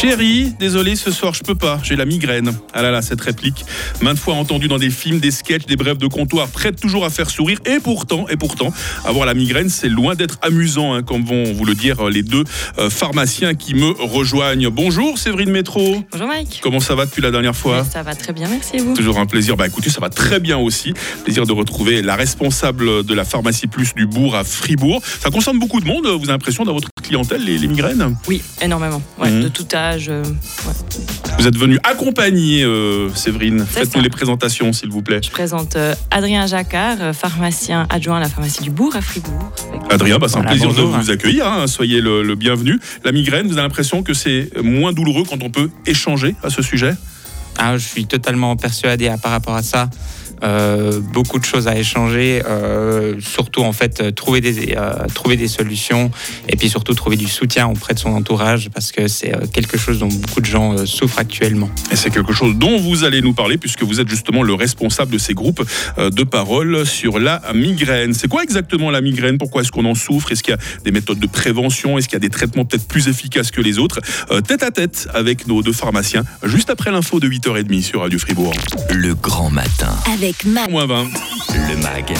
Chérie, désolé, ce soir je peux pas, j'ai la migraine. Ah là là, cette réplique, maintes fois entendue dans des films, des sketchs, des brèves de comptoir, prête toujours à faire sourire. Et pourtant, et pourtant, avoir la migraine, c'est loin d'être amusant, hein, comme vont vous le dire euh, les deux euh, pharmaciens qui me rejoignent. Bonjour Séverine Métro. Bonjour Mike. Comment ça va depuis la dernière fois? Ça va très bien, merci et vous? Toujours un plaisir. Bah écoutez, ça va très bien aussi. Plaisir de retrouver la responsable de la pharmacie plus du bourg à Fribourg. Ça concerne beaucoup de monde. Vous avez l'impression dans votre clientèle les, les migraines Oui, énormément. Ouais, Mhm. De tout âge. euh, ouais. Vous êtes venue accompagner euh, Séverine. Faites-nous les présentations, s'il vous plaît. Je présente euh, Adrien Jacquard, pharmacien adjoint à la pharmacie du Bourg à Fribourg. Avec- Adrien, bah, c'est un plaisir bonjour. de vous accueillir. hein. Soyez le, le bienvenu. La migraine, vous avez l'impression que c'est moins douloureux quand on peut échanger à ce sujet? Ah, je suis totalement persuadé à, par rapport à ça. Euh, beaucoup de choses à échanger, euh, surtout en fait euh, trouver des euh, trouver des solutions et puis surtout trouver du soutien auprès de son entourage parce que c'est quelque chose dont beaucoup de gens euh, souffrent actuellement. Et c'est quelque chose dont vous allez nous parler puisque vous êtes justement le responsable de ces groupes euh, de parole sur la migraine. C'est quoi exactement la migraine? Pourquoi est-ce qu'on en souffre? Est-ce qu'il y a des méthodes de prévention? Est-ce qu'il y a des traitements peut-être plus efficaces que les autres? Euh, Tête à tête avec nos deux pharmaciens, juste après l'info de 8h30 sur Radio Fribourg. Le grand matin. Avec Ma, Moins 20. Le MAG,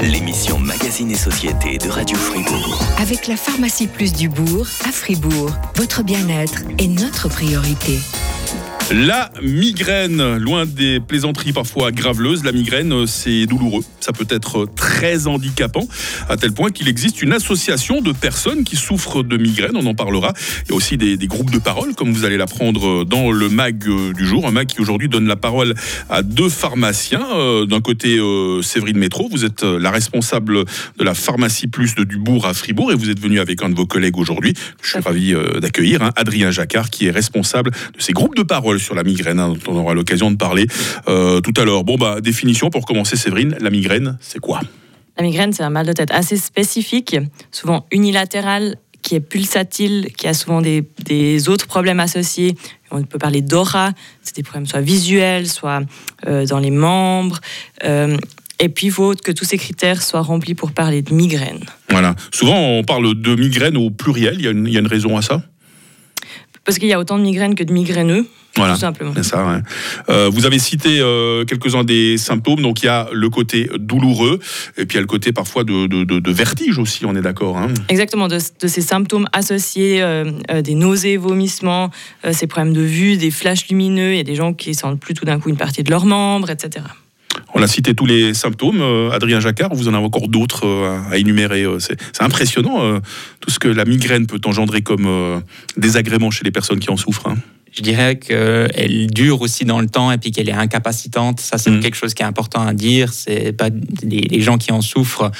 l'émission Magazine et Société de Radio Fribourg. avec la pharmacie plus du bourg à Fribourg. Votre bien-être est notre priorité. La migraine, loin des plaisanteries parfois graveleuses, la migraine, euh, c'est douloureux. Ça peut être très handicapant, à tel point qu'il existe une association de personnes qui souffrent de migraine. On en parlera. Il y a aussi des, des groupes de parole, comme vous allez l'apprendre dans le mag euh, du jour. Un mag qui aujourd'hui donne la parole à deux pharmaciens. Euh, D'un côté, euh, Séverine Métro, vous êtes euh, la responsable de la pharmacie plus de Dubourg à Fribourg et vous êtes venu avec un de vos collègues aujourd'hui. Je suis ravi euh, d'accueillir hein, Adrien Jacquard, qui est responsable de ces groupes de parole sur la migraine, hein, dont on aura l'occasion de parler euh, tout à l'heure. Bon, bah, définition pour commencer, Séverine, la migraine, c'est quoi? La migraine, c'est un mal de tête assez spécifique, souvent unilatéral, qui est pulsatile, qui a souvent des, des autres problèmes associés. On peut parler d'aura, c'est des problèmes soit visuels, soit euh, dans les membres. Euh, et puis, il faut que tous ces critères soient remplis pour parler de migraine. Voilà. Souvent, on parle de migraine au pluriel. Il y a une, il y a une raison à ça? Parce qu'il y a autant de migraines que de migraineux, Voilà. tout simplement. C'est ça. ouais. Euh, vous avez cité euh, quelques-uns des symptômes. Donc, il y a le côté douloureux et puis il y a le côté parfois de, de- de- de vertige aussi, on est d'accord. hein Exactement, de, ces symptômes associés, euh, des nausées, vomissements, ces problèmes de vue, des flashs lumineux, il y a des gens qui sentent plus tout d'un coup une partie de leurs membres, etc. On a cité tous les symptômes. Adrien Jacquard, vous en avez encore d'autres à énumérer. C'est impressionnant tout ce que la migraine peut engendrer comme désagrément chez les personnes qui en souffrent. Je dirais qu'elle dure aussi dans le temps et puis qu'elle est incapacitante. Ça, c'est Mhm. quelque chose qui est important à dire. C'est pas les, les gens qui en souffrent.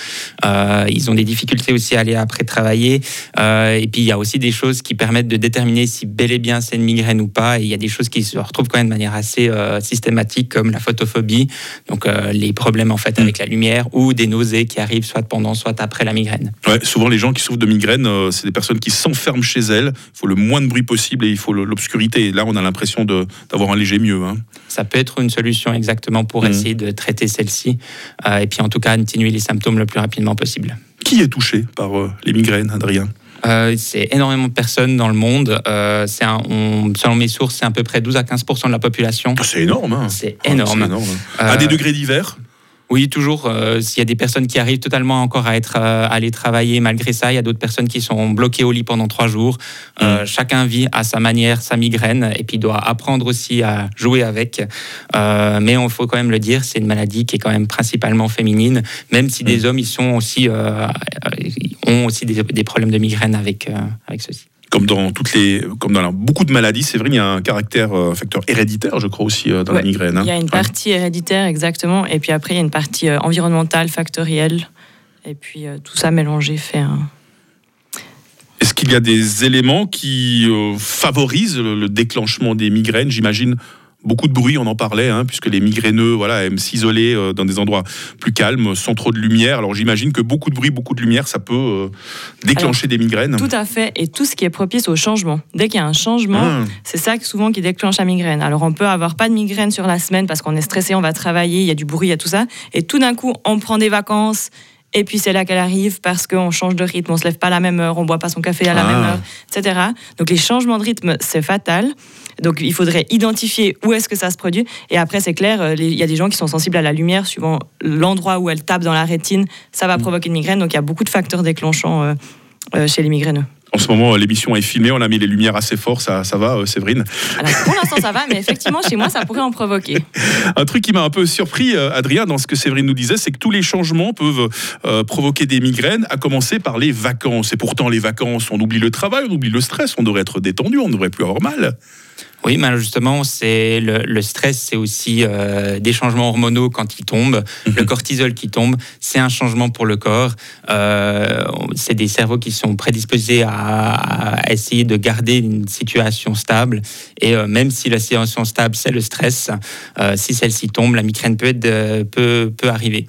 euh, ils ont des difficultés aussi à aller après travailler. Euh, et puis il y a aussi des choses qui permettent de déterminer si bel et bien c'est une migraine ou pas. Et il y a des choses qui se retrouvent quand même de manière assez euh, systématique, comme la photophobie, donc les problèmes en fait Mhm. avec la lumière, ou des nausées qui arrivent soit pendant, soit après la migraine. Ouais, souvent, les gens qui souffrent de migraine, c'est des personnes qui s'enferment chez elles. Il faut le moins de bruit possible et il faut l'obscurité. Et là, on a l'impression de- d'avoir un léger mieux. hein. Ça peut être une solution exactement pour Mhm. essayer de traiter celle-ci. Euh, et puis en tout cas, atténuer les symptômes le plus rapidement possible. Qui est touché par euh, les migraines, Adrien? Euh, c'est énormément de personnes dans le monde. Euh, c'est un- on- selon mes sources, c'est à peu près 12 à 15% de la population. Ah, C'est énorme. hein. C'est Ah, énorme. c'est énorme. Euh, À des degrés divers? Oui, toujours. euh, S'il y a des personnes qui arrivent totalement encore à être euh, à aller travailler malgré ça, il y a d'autres personnes qui sont bloquées au lit pendant trois jours. Euh, Chacun vit à sa manière sa migraine et puis doit apprendre aussi à jouer avec. Euh, mais il faut quand même le dire, c'est une maladie qui est quand même principalement féminine, même si des hommes ils sont aussi ont aussi des, des problèmes de migraine avec avec ceci. Comme dans toutes les, comme dans beaucoup de maladies, c'est vrai, il y a un caractère, euh, un facteur héréditaire, je crois aussi euh, dans la migraine. hein. Il y a une Ouais. partie héréditaire, exactement, et puis après, il y a une partie euh, environnementale, factorielle, et puis tout ça mélangé fait un... Est-ce qu'il y a des éléments qui euh, favorisent le, le déclenchement des migraines? J'imagine beaucoup de bruit, on en parlait, hein, puisque les migraineux voilà, aiment s'isoler euh, dans des endroits plus calmes, sans trop de lumière. Alors j'imagine que beaucoup de bruit, beaucoup de lumière, ça peut euh, déclencher des migraines. Tout à fait, et tout ce qui est propice au changement. Dès qu'il y a un changement, Ah, c'est ça souvent qui déclenche la migraine. Alors on peut avoir pas de migraine sur la semaine parce qu'on est stressé, on va travailler, il y a du bruit, il y a tout ça, et tout d'un coup on prend des vacances Et puis c'est là qu'elle arrive parce qu'on change de rythme, on se lève pas à la même heure, on boit pas son café à la Ah. même heure, etc. Donc les changements de rythme, c'est fatal. Donc il faudrait identifier où est-ce que ça se produit. Et après, c'est clair, euh, il y a des gens qui sont sensibles à la lumière, suivant l'endroit où elle tape dans la rétine, ça va provoquer une migraine. Donc il y a beaucoup de facteurs déclenchants euh, euh, chez les migraineux. En ce moment, l'émission est filmée, on a mis les lumières assez fort, ça, ça va, euh, Séverine Alors, pour l'instant, ça va, mais effectivement, chez moi, ça pourrait en provoquer. Un truc qui m'a un peu surpris, euh, Adrien, dans ce que Séverine nous disait, c'est que tous les changements peuvent euh, provoquer des migraines, à commencer par les vacances. Et pourtant, les vacances, on oublie le travail, on oublie le stress, on devrait être détendu, on ne devrait plus avoir mal. Oui, mais justement, c'est le, le stress, c'est aussi euh, des changements hormonaux quand ils tombent, le cortisol qui tombe, c'est un changement pour le corps. Euh, c'est des cerveaux qui sont prédisposés à, à essayer de garder une situation stable. Et euh, même si la situation stable, c'est le stress, si celle-ci tombe, la migraine peut, être, peut, peut arriver.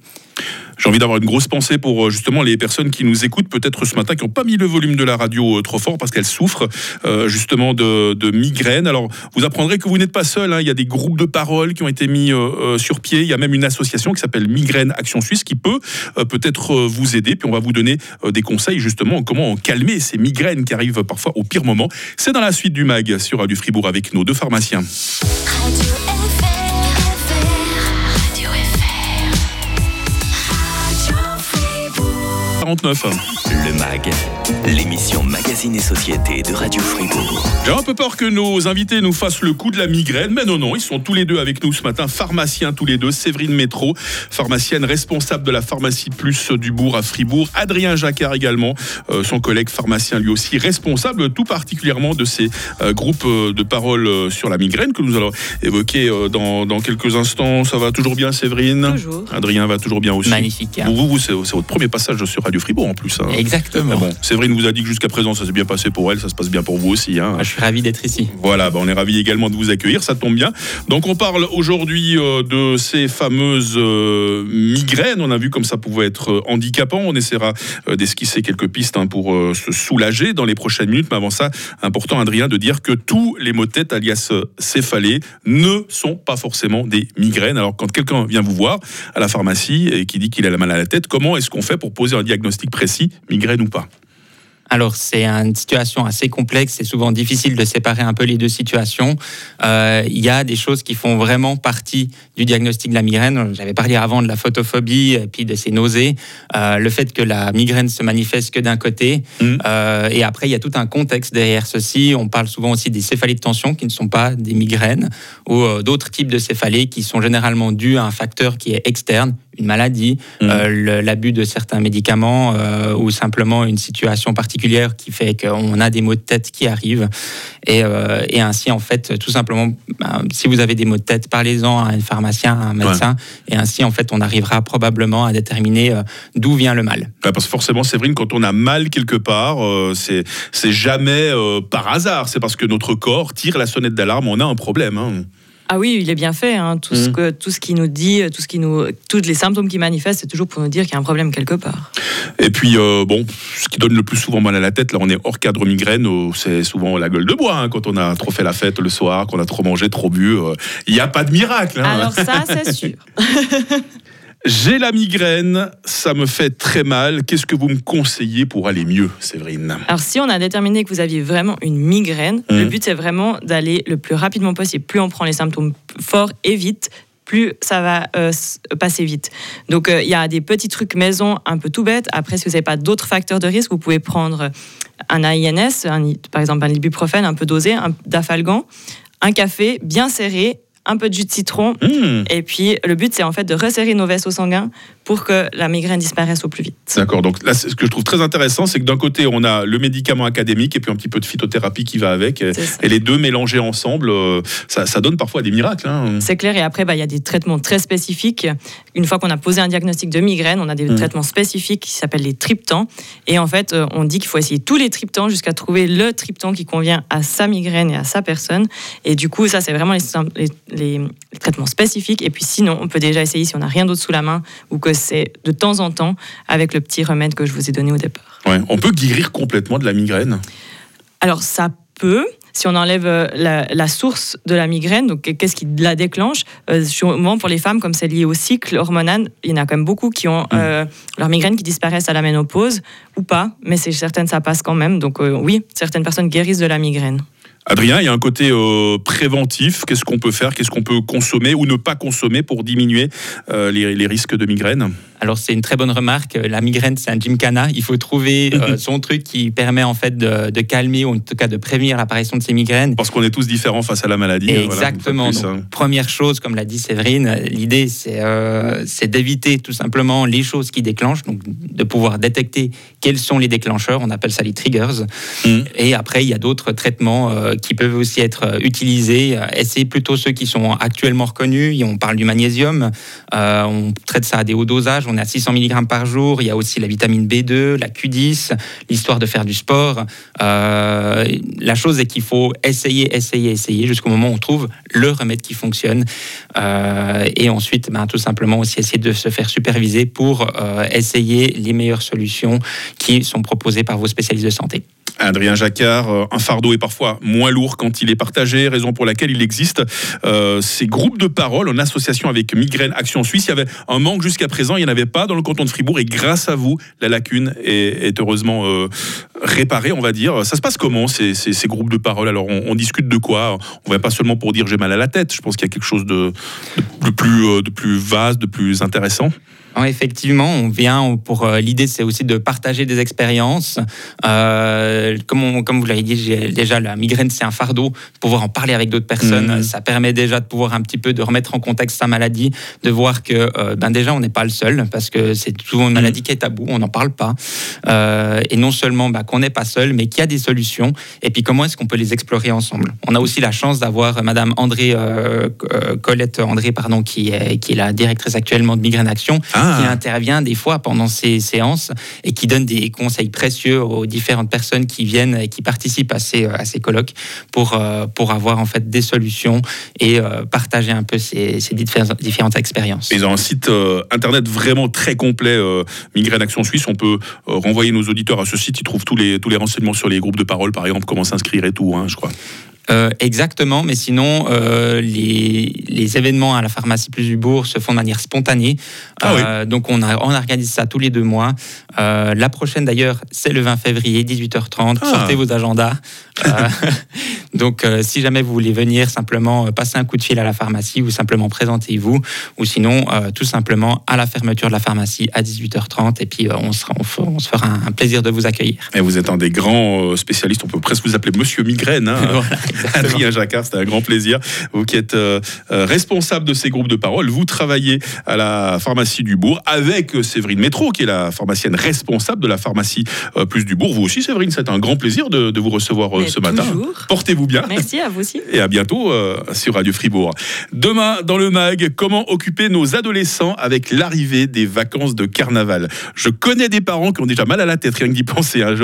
J'ai envie d'avoir une grosse pensée pour euh, justement les personnes qui nous écoutent, peut-être ce matin, qui n'ont pas mis le volume de la radio euh, trop fort parce qu'elles souffrent euh, justement de, de migraines. Alors, vous apprendrez que vous n'êtes pas seul. hein. Il y a des groupes de parole qui ont été mis sur pied. Il y a même une association qui s'appelle Migraine Action Suisse qui peut peut-être vous aider. Puis on va vous donner des conseils justement comment calmer ces migraines qui arrivent parfois au pire moment. C'est dans la suite du mag sur Radio Fribourg avec nos deux pharmaciens. 49. Le MAG, l'émission Magazine et Société de Radio Fribourg. J'ai un peu peur que nos invités nous fassent le coup de la migraine, mais non, non, ils sont tous les deux avec nous ce matin, pharmaciens tous les deux, Séverine Métro, pharmacienne responsable de la pharmacie Plus du Bourg à Fribourg, Adrien Jacquard également, euh, son collègue pharmacien lui aussi, responsable tout particulièrement de ces euh, groupes euh, de parole sur la migraine que nous allons évoquer euh, dans, dans quelques instants. Ça va toujours bien, Séverine Toujours. Adrien va toujours bien aussi. Magnifique. hein. Vous, vous, c'est votre premier passage sur Radio Fribourg en plus. hein. Exactement. Mais bon, Séverine vous a dit que jusqu'à présent ça s'est bien passé pour elle, ça se passe bien pour vous aussi. Hein. Je suis ravi d'être ici. Voilà, bah, on est ravis également de vous accueillir, ça tombe bien. Donc on parle aujourd'hui euh, de ces fameuses euh, migraines. On a vu comme ça pouvait être euh, handicapant. On essaiera d'esquisser quelques pistes hein, pour se soulager dans les prochaines minutes. Mais avant ça, important Adrien de dire que tous les maux de tête, alias céphalées, ne sont pas forcément des migraines. Alors quand quelqu'un vient vous voir à la pharmacie et qui dit qu'il a la mal à la tête, comment est-ce qu'on fait pour poser un diagnostic précis, migraine ou pas? Alors, c'est une situation assez complexe. C'est souvent difficile de séparer un peu les deux situations. Euh, Il y a des choses qui font vraiment partie du diagnostic de la migraine. J'avais parlé avant de la photophobie et puis de ces nausées. Euh, le fait que la migraine se manifeste que d'un côté. Mhm. Euh, et après, il y a tout un contexte derrière ceci. On parle souvent aussi des céphalées de tension qui ne sont pas des migraines ou d'autres types de céphalées qui sont généralement dus à un facteur qui est externe, une maladie, le- l'abus de certains médicaments ou simplement une situation particulière qui fait qu'on a des maux de tête qui arrivent. Et, euh, et ainsi, en fait, tout simplement, ben, si vous avez des maux de tête, parlez-en à un pharmacien, à un médecin. Et ainsi, en fait, on arrivera probablement à déterminer euh, d'où vient le mal. Ouais, parce que forcément, Séverine, quand on a mal quelque part, euh, c'est c'est jamais par hasard. C'est parce que notre corps tire la sonnette d'alarme. On a un problème. hein. Ah oui, il est bien fait. hein. Tout, ce Mhm. que, tout ce qui nous dit, tout ce qui nous, tous les symptômes qui manifestent, c'est toujours pour nous dire qu'il y a un problème quelque part. Et puis, euh, bon, ce qui donne le plus souvent mal à la tête, là, on est hors cadre migraine. euh, c'est souvent la gueule de bois hein, quand on a trop fait la fête le soir, qu'on a trop mangé, trop bu. euh, Il n'y a pas de miracle. hein. Alors ça, c'est sûr. J'ai la migraine, ça me fait très mal. Qu'est-ce que vous me conseillez pour aller mieux, Séverine? Alors si on a déterminé que vous aviez vraiment une migraine, le Mhm. but c'est vraiment d'aller le plus rapidement possible. Plus on prend les symptômes forts et vite, plus ça va euh, passer vite. Donc euh, il y a des petits trucs maison un peu tout bêtes. Après, si vous n'avez pas d'autres facteurs de risque, vous pouvez prendre un AINS, un par exemple un ibuprofène un peu dosé, un dafalgan, un café bien serré, un peu de jus de citron. Hmm, Et puis le but c'est en fait de resserrer nos vaisseaux sanguins pour que la migraine disparaisse au plus vite. D'accord. Donc là, ce que je trouve très intéressant, c'est que d'un côté, on a le médicament académique et puis un petit peu de phytothérapie qui va avec. Et les deux mélangés ensemble, euh, ça, ça donne parfois des miracles. hein. C'est clair, et après, bah, il y a des traitements très spécifiques. Une fois qu'on a posé un diagnostic de migraine, on a des Mhm. traitements spécifiques qui s'appellent les triptans. Et en fait, euh, on dit qu'il faut essayer tous les triptans jusqu'à trouver le triptan qui convient à sa migraine et à sa personne. Et du coup, ça, c'est vraiment les, sym- les- les- les traitements spécifiques. Et puis sinon, on peut déjà essayer si on n'a rien d'autre sous la main ou que c'est de temps en temps avec le petit remède que je vous ai donné au départ. Ouais. On peut guérir complètement de la migraine? Alors ça peut, si on enlève euh, la, la source de la migraine, donc qu'est-ce qui la déclenche, euh, souvent pour les femmes, comme c'est lié au cycle hormonal, il y en a quand même beaucoup qui ont euh, leur migraine qui disparaissent à la ménopause ou pas, mais c'est certaines ça passe quand même. Donc euh, oui, certaines personnes guérissent de la migraine. Adrien, il y a un côté euh, préventif. Qu'est-ce qu'on peut faire? Qu'est-ce qu'on peut consommer ou ne pas consommer pour diminuer euh, les, les risques de migraine? Alors c'est une très bonne remarque. La migraine, c'est un gymkhana. Il faut trouver euh, son truc qui permet en fait de, de calmer ou en tout cas de prévenir l'apparition de ces migraines. Parce qu'on est tous différents face à la maladie. hein, Exactement. plus, hein. première chose, comme l'a dit Séverine, l'idée c'est euh, c'est d'éviter tout simplement les choses qui déclenchent, donc de pouvoir détecter quels sont les déclencheurs. On appelle ça les triggers. Mm. Et après, il y a d'autres traitements euh, qui peuvent aussi être utilisés. Euh, Essayez plutôt ceux qui sont actuellement reconnus. Et On parle du magnésium. On traite ça à des hauts dosages. On est à 600 mg par jour. Il y a aussi la vitamine B2, la Q10, l'histoire de faire du sport. Euh, la chose est qu'il faut essayer, essayer, essayer jusqu'au moment où on trouve le remède qui fonctionne. Euh, et ensuite, ben, tout simplement aussi essayer de se faire superviser pour euh, essayer les meilleures solutions qui sont proposées par vos spécialistes de santé. Adrien Jacquard, euh, un fardeau est parfois moins lourd quand il est partagé, raison pour laquelle il existe euh, ces groupes de parole en association avec Migraine Action Suisse. Il y avait un manque jusqu'à présent, il n'y en avait pas dans le canton de Fribourg et grâce à vous, la lacune est, heureusement euh, réparée, on va dire. Ça se passe comment ces, ces- groupes de parole Alors on, discute de quoi? On va pas seulement pour dire j'ai mal à la tête, je pense qu'il y a quelque chose plus, de plus vaste, de plus intéressant. Ouais, effectivement, on vient pour euh, l'idée, c'est aussi de partager des expériences. Euh, comme, on- comme vous l'avez dit, déjà la migraine, c'est un fardeau. Pouvoir en parler avec d'autres personnes, Mhm. ça permet déjà de pouvoir un petit peu de remettre en contexte sa maladie, de voir que euh, ben déjà on n'est pas le seul parce que c'est souvent une maladie qui est tabou, on n'en parle pas. Euh, et non seulement ben, qu'on n'est pas seul, mais qu'il y a des solutions. Et puis comment est-ce qu'on peut les explorer ensemble? On a aussi la chance d'avoir euh, Madame André Colette André, pardon, qui est, qui est la directrice actuellement de Migraine Action qui Ah, intervient des fois pendant ces séances et qui donne des conseils précieux aux différentes personnes qui viennent et qui participent à ces, à ces colloques pour, euh, pour avoir en fait des solutions et euh, partager un peu ces, ces diffé- différentes expériences. Ils ont un site euh, internet vraiment très complet, euh, Migraine Action Suisse. On peut euh, renvoyer nos auditeurs à ce site. Ils trouvent tous les, tous les renseignements sur les groupes de parole, par exemple, comment s'inscrire et tout, hein, je crois. Euh, exactement, mais sinon, euh, les, les événements à la pharmacie Plus du Bourg se font de manière spontanée. Ah Euh, Donc, on, a, on organise ça tous les deux mois. La prochaine, d'ailleurs, c'est le 20 février, 18h30. Ah. Sortez vos agendas. Donc, si jamais vous voulez venir, simplement passer un coup de fil à la pharmacie ou simplement présentez-vous. Ou sinon, tout simplement à la fermeture de la pharmacie à 18h30. Et puis, on, sera, on, fe- on se fera un, un plaisir de vous accueillir. Et vous êtes un des grands spécialistes. On peut presque vous appeler Monsieur Migraine. hein. Voilà. Adrien Jacquard, c'était un grand plaisir. Vous qui êtes euh, euh, responsable de ces groupes de parole, vous travaillez à la pharmacie du Bourg avec euh, Séverine Métro, qui est la pharmacienne responsable de la pharmacie euh, Plus du Bourg. Vous aussi, Séverine, c'est un grand plaisir de, de vous recevoir euh, ce matin. Portez-vous bien. Merci à vous aussi. Et à bientôt sur Radio Fribourg. Demain, dans le MAG, comment occuper nos adolescents avec l'arrivée des vacances de carnaval? Je connais des parents qui ont déjà mal à la tête, rien que d'y penser. hein.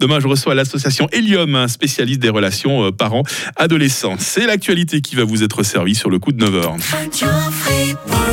Demain, je reçois l'association Helium, un spécialiste des relations euh, parents-adolescents. C'est l'actualité qui va vous être servie sur le coup de 9h. Radio Fribourg.